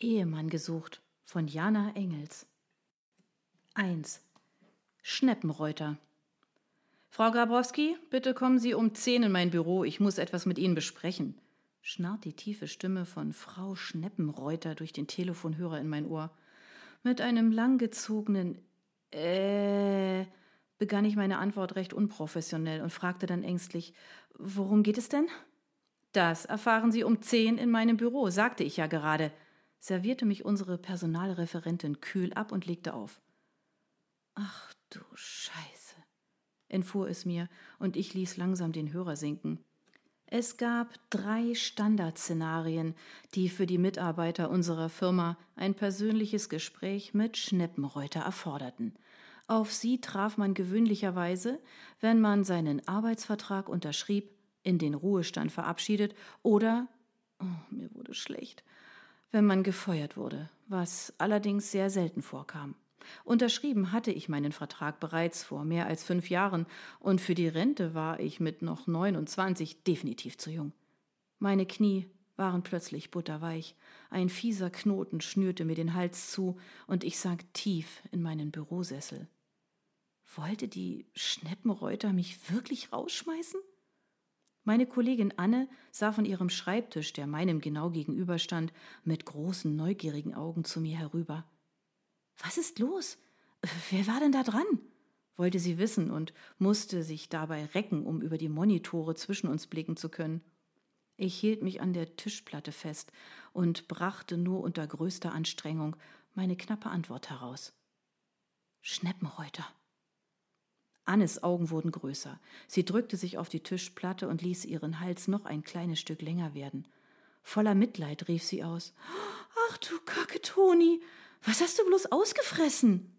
Ehemann gesucht von Jana Engels. 1. Schneppenreuter. Frau Grabowski, bitte kommen Sie um zehn in mein Büro. Ich muss etwas mit Ihnen besprechen. Schnarrt die tiefe Stimme von Frau Schneppenreuter durch den Telefonhörer in mein Ohr. Mit einem langgezogenen Äh begann ich meine Antwort recht unprofessionell und fragte dann ängstlich: Worum geht es denn? Das erfahren Sie um zehn in meinem Büro, sagte ich ja gerade, servierte mich unsere Personalreferentin kühl ab und legte auf. Ach du Scheiße, entfuhr es mir, und ich ließ langsam den Hörer sinken. Es gab drei Standardszenarien, die für die Mitarbeiter unserer Firma ein persönliches Gespräch mit Schneppenreuter erforderten. Auf sie traf man gewöhnlicherweise, wenn man seinen Arbeitsvertrag unterschrieb, in den Ruhestand verabschiedet oder, oh, mir wurde schlecht, wenn man gefeuert wurde, was allerdings sehr selten vorkam. Unterschrieben hatte ich meinen Vertrag bereits vor mehr als fünf Jahren, und für die Rente war ich mit noch 29 definitiv zu jung. Meine Knie waren plötzlich butterweich, ein fieser Knoten schnürte mir den Hals zu, und ich sank tief in meinen Bürosessel. Wollte die Schneppenreuter mich wirklich rausschmeißen? Meine Kollegin Anne sah von ihrem Schreibtisch, der meinem genau gegenüberstand, mit großen, neugierigen Augen zu mir herüber. Was ist los? Wer war denn da dran? wollte sie wissen und musste sich dabei recken, um über die Monitore zwischen uns blicken zu können. Ich hielt mich an der Tischplatte fest und brachte nur unter größter Anstrengung meine knappe Antwort heraus. Schneppenreuter. Annes Augen wurden größer. Sie drückte sich auf die Tischplatte und ließ ihren Hals noch ein kleines Stück länger werden. Voller Mitleid rief sie aus. Ach du Kacke, Toni, was hast du bloß ausgefressen?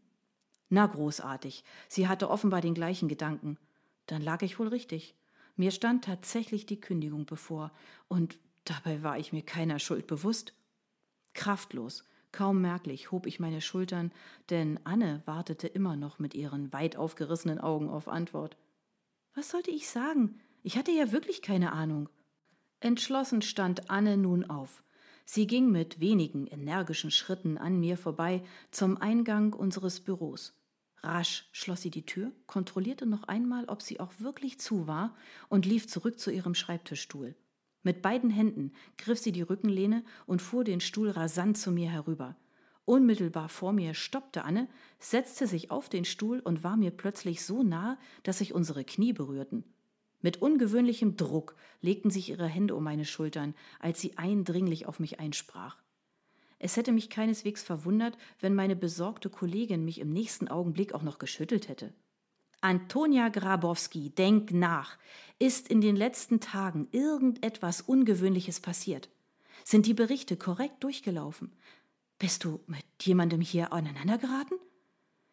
Na, großartig. Sie hatte offenbar den gleichen Gedanken. Dann lag ich wohl richtig. Mir stand tatsächlich die Kündigung bevor, und dabei war ich mir keiner Schuld bewusst. Kraftlos, Kaum merklich hob ich meine Schultern, denn Anne wartete immer noch mit ihren weit aufgerissenen Augen auf Antwort. Was sollte ich sagen? Ich hatte ja wirklich keine Ahnung. Entschlossen stand Anne nun auf. Sie ging mit wenigen energischen Schritten an mir vorbei zum Eingang unseres Büros. Rasch schloss sie die Tür, kontrollierte noch einmal, ob sie auch wirklich zu war, und lief zurück zu ihrem Schreibtischstuhl. Mit beiden Händen griff sie die Rückenlehne und fuhr den Stuhl rasant zu mir herüber. Unmittelbar vor mir stoppte Anne, setzte sich auf den Stuhl und war mir plötzlich so nah, dass sich unsere Knie berührten. Mit ungewöhnlichem Druck legten sich ihre Hände um meine Schultern, als sie eindringlich auf mich einsprach. Es hätte mich keineswegs verwundert, wenn meine besorgte Kollegin mich im nächsten Augenblick auch noch geschüttelt hätte. Antonia Grabowski, denk nach. Ist in den letzten Tagen irgendetwas Ungewöhnliches passiert? Sind die Berichte korrekt durchgelaufen? Bist du mit jemandem hier aneinander geraten?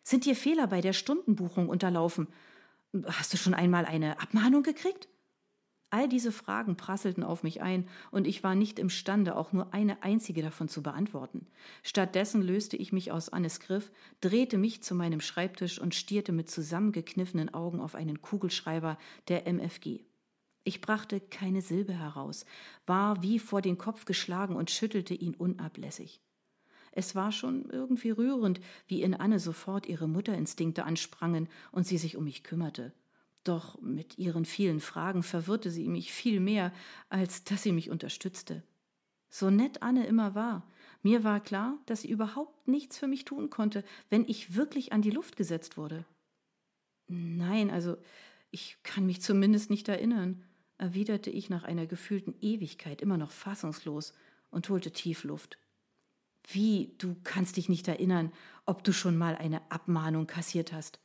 Sind dir Fehler bei der Stundenbuchung unterlaufen? Hast du schon einmal eine Abmahnung gekriegt? All diese Fragen prasselten auf mich ein, und ich war nicht imstande, auch nur eine einzige davon zu beantworten. Stattdessen löste ich mich aus Annes Griff, drehte mich zu meinem Schreibtisch und stierte mit zusammengekniffenen Augen auf einen Kugelschreiber der MFG. Ich brachte keine Silbe heraus, war wie vor den Kopf geschlagen und schüttelte ihn unablässig. Es war schon irgendwie rührend, wie in Anne sofort ihre Mutterinstinkte ansprangen und sie sich um mich kümmerte. Doch mit ihren vielen Fragen verwirrte sie mich viel mehr, als dass sie mich unterstützte. So nett Anne immer war, mir war klar, dass sie überhaupt nichts für mich tun konnte, wenn ich wirklich an die Luft gesetzt wurde. Nein, also ich kann mich zumindest nicht erinnern, erwiderte ich nach einer gefühlten Ewigkeit immer noch fassungslos und holte tief Luft. Wie, du kannst dich nicht erinnern, ob du schon mal eine Abmahnung kassiert hast?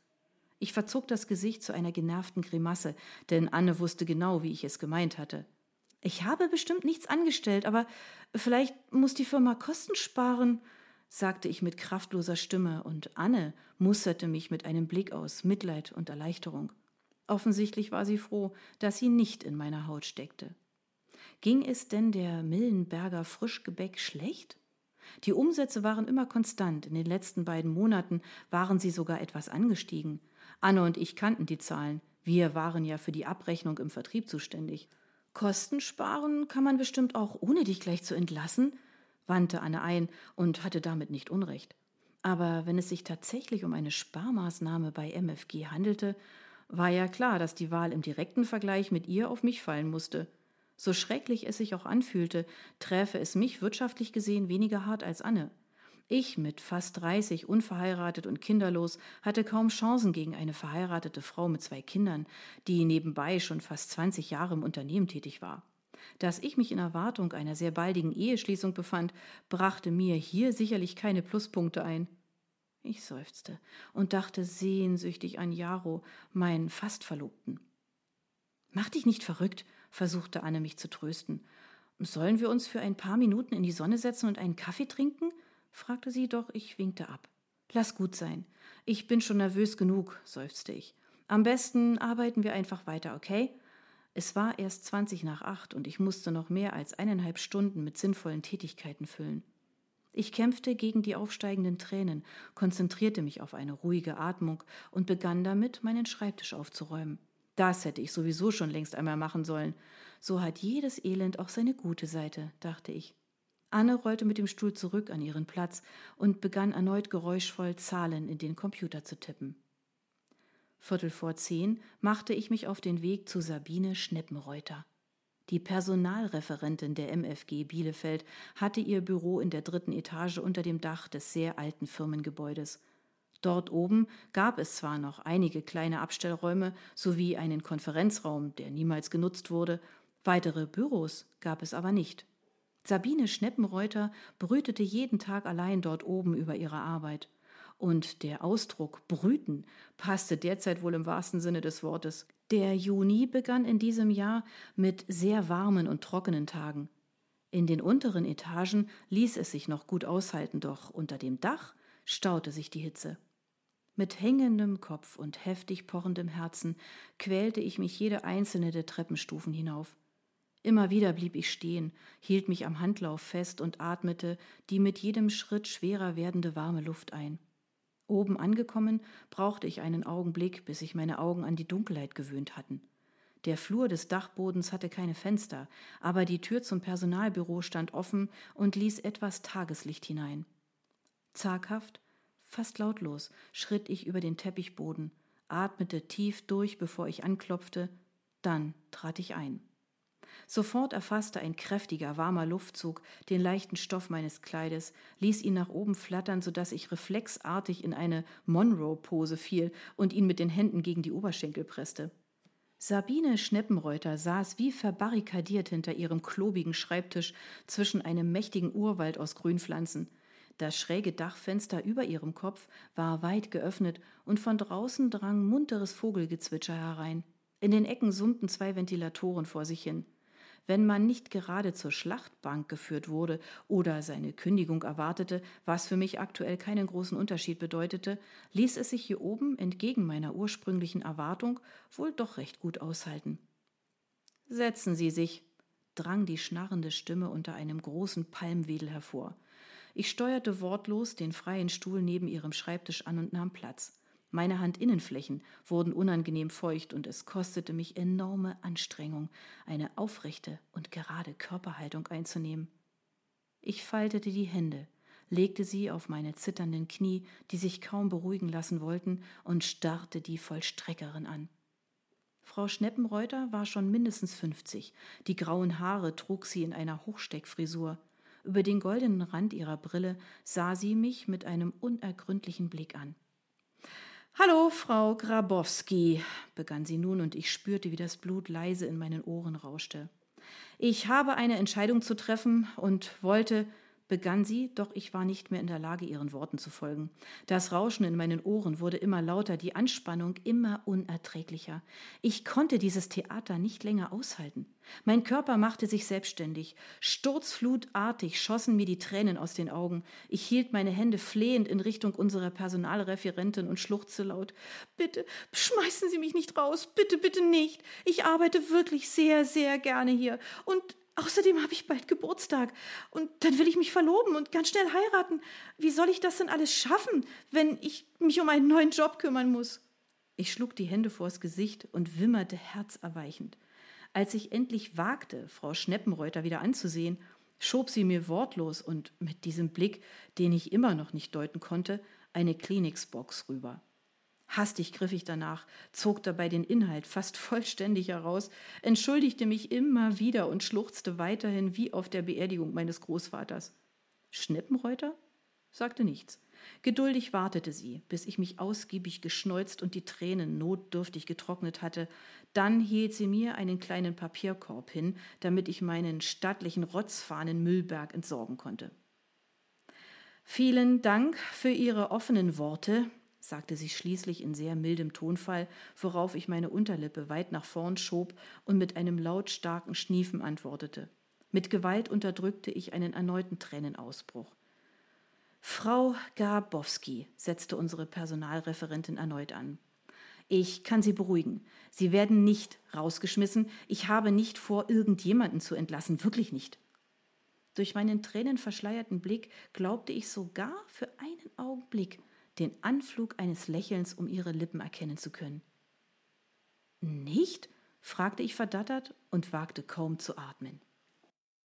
Ich verzog das Gesicht zu einer genervten Grimasse, denn Anne wusste genau, wie ich es gemeint hatte. Ich habe bestimmt nichts angestellt, aber vielleicht muss die Firma Kosten sparen, sagte ich mit kraftloser Stimme, und Anne musterte mich mit einem Blick aus Mitleid und Erleichterung. Offensichtlich war sie froh, dass sie nicht in meiner Haut steckte. Ging es denn der Millenberger Frischgebäck schlecht? Die Umsätze waren immer konstant, in den letzten beiden Monaten waren sie sogar etwas angestiegen. Anne und ich kannten die Zahlen. Wir waren ja für die Abrechnung im Vertrieb zuständig. Kosten sparen kann man bestimmt auch, ohne dich gleich zu entlassen, wandte Anne ein und hatte damit nicht Unrecht. Aber wenn es sich tatsächlich um eine Sparmaßnahme bei MFG handelte, war ja klar, dass die Wahl im direkten Vergleich mit ihr auf mich fallen musste. So schrecklich es sich auch anfühlte, träfe es mich wirtschaftlich gesehen weniger hart als Anne. Ich mit fast 30, unverheiratet und kinderlos, hatte kaum Chancen gegen eine verheiratete Frau mit zwei Kindern, die nebenbei schon fast 20 Jahre im Unternehmen tätig war. Dass ich mich in Erwartung einer sehr baldigen Eheschließung befand, brachte mir hier sicherlich keine Pluspunkte ein. Ich seufzte und dachte sehnsüchtig an Jaro, meinen Fastverlobten. Mach dich nicht verrückt, versuchte Anne mich zu trösten. Sollen wir uns für ein paar Minuten in die Sonne setzen und einen Kaffee trinken? Fragte sie, doch ich winkte ab. Lass gut sein. Ich bin schon nervös genug, seufzte ich. Am besten arbeiten wir einfach weiter, okay? Es war erst zwanzig nach acht und ich musste noch mehr als eineinhalb Stunden mit sinnvollen Tätigkeiten füllen. Ich kämpfte gegen die aufsteigenden Tränen, konzentrierte mich auf eine ruhige Atmung und begann damit, meinen Schreibtisch aufzuräumen. Das hätte ich sowieso schon längst einmal machen sollen. So hat jedes Elend auch seine gute Seite, dachte ich. Anne rollte mit dem Stuhl zurück an ihren Platz und begann erneut geräuschvoll Zahlen in den Computer zu tippen. Viertel vor zehn machte ich mich auf den Weg zu Sabine Schneppenreuter. Die Personalreferentin der MFG Bielefeld hatte ihr Büro in der dritten Etage unter dem Dach des sehr alten Firmengebäudes. Dort oben gab es zwar noch einige kleine Abstellräume sowie einen Konferenzraum, der niemals genutzt wurde, weitere Büros gab es aber nicht. Sabine Schneppenreuter brütete jeden Tag allein dort oben über ihre Arbeit. Und der Ausdruck brüten passte derzeit wohl im wahrsten Sinne des Wortes. Der Juni begann in diesem Jahr mit sehr warmen und trockenen Tagen. In den unteren Etagen ließ es sich noch gut aushalten, doch unter dem Dach staute sich die Hitze. Mit hängendem Kopf und heftig pochendem Herzen quälte ich mich jede einzelne der Treppenstufen hinauf. Immer wieder blieb ich stehen, hielt mich am Handlauf fest und atmete die mit jedem Schritt schwerer werdende warme Luft ein. Oben angekommen, brauchte ich einen Augenblick, bis sich meine Augen an die Dunkelheit gewöhnt hatten. Der Flur des Dachbodens hatte keine Fenster, aber die Tür zum Personalbüro stand offen und ließ etwas Tageslicht hinein. Zaghaft, fast lautlos, schritt ich über den Teppichboden, atmete tief durch, bevor ich anklopfte, dann trat ich ein. Sofort erfasste ein kräftiger, warmer Luftzug den leichten Stoff meines Kleides, ließ ihn nach oben flattern, so dass ich reflexartig in eine Monroe-Pose fiel und ihn mit den Händen gegen die Oberschenkel presste. Sabine Schneppenreuter saß wie verbarrikadiert hinter ihrem klobigen Schreibtisch zwischen einem mächtigen Urwald aus Grünpflanzen. Das schräge Dachfenster über ihrem Kopf war weit geöffnet und von draußen drang munteres Vogelgezwitscher herein. In den Ecken summten zwei Ventilatoren vor sich hin. Wenn man nicht gerade zur Schlachtbank geführt wurde oder seine Kündigung erwartete, was für mich aktuell keinen großen Unterschied bedeutete, ließ es sich hier oben entgegen meiner ursprünglichen Erwartung wohl doch recht gut aushalten. Setzen Sie sich, drang die schnarrende Stimme unter einem großen Palmwedel hervor. Ich steuerte wortlos den freien Stuhl neben ihrem Schreibtisch an und nahm Platz. Meine Handinnenflächen wurden unangenehm feucht und es kostete mich enorme Anstrengung, eine aufrechte und gerade Körperhaltung einzunehmen. Ich faltete die Hände, legte sie auf meine zitternden Knie, die sich kaum beruhigen lassen wollten, und starrte die Vollstreckerin an. Frau Schneppenreuter war schon mindestens fünfzig. Die grauen Haare trug sie in einer Hochsteckfrisur. Über den goldenen Rand ihrer Brille sah sie mich mit einem unergründlichen Blick an. Hallo, Frau Grabowski, begann sie nun, und ich spürte, wie das Blut leise in meinen Ohren rauschte. Ich habe eine Entscheidung zu treffen und wollte begann sie, doch ich war nicht mehr in der Lage, ihren Worten zu folgen. Das Rauschen in meinen Ohren wurde immer lauter, die Anspannung immer unerträglicher. Ich konnte dieses Theater nicht länger aushalten. Mein Körper machte sich selbstständig. Sturzflutartig schossen mir die Tränen aus den Augen. Ich hielt meine Hände flehend in Richtung unserer Personalreferentin und schluchzte laut. Bitte, schmeißen Sie mich nicht raus. Bitte, bitte nicht. Ich arbeite wirklich sehr, sehr gerne hier. Und Außerdem habe ich bald Geburtstag und dann will ich mich verloben und ganz schnell heiraten. Wie soll ich das denn alles schaffen, wenn ich mich um einen neuen Job kümmern muss? Ich schlug die Hände vors Gesicht und wimmerte herzerweichend. Als ich endlich wagte, Frau Schneppenreuter wieder anzusehen, schob sie mir wortlos und mit diesem Blick, den ich immer noch nicht deuten konnte, eine Kleenex-Box rüber. Hastig griff ich danach, zog dabei den Inhalt fast vollständig heraus, entschuldigte mich immer wieder und schluchzte weiterhin wie auf der Beerdigung meines Großvaters. Schnippenreuter? sagte nichts. Geduldig wartete sie, bis ich mich ausgiebig geschneuzt und die Tränen notdürftig getrocknet hatte. Dann hielt sie mir einen kleinen Papierkorb hin, damit ich meinen stattlichen Rotzfahnen Müllberg entsorgen konnte. Vielen Dank für Ihre offenen Worte, sagte sie schließlich in sehr mildem Tonfall, worauf ich meine Unterlippe weit nach vorn schob und mit einem lautstarken Schniefen antwortete. Mit Gewalt unterdrückte ich einen erneuten Tränenausbruch. Frau Garbowski, setzte unsere Personalreferentin erneut an. Ich kann Sie beruhigen. Sie werden nicht rausgeschmissen. Ich habe nicht vor, irgendjemanden zu entlassen. Wirklich nicht. Durch meinen tränenverschleierten Blick glaubte ich sogar für einen Augenblick den Anflug eines Lächelns um ihre Lippen erkennen zu können. Nicht? fragte ich verdattert und wagte kaum zu atmen.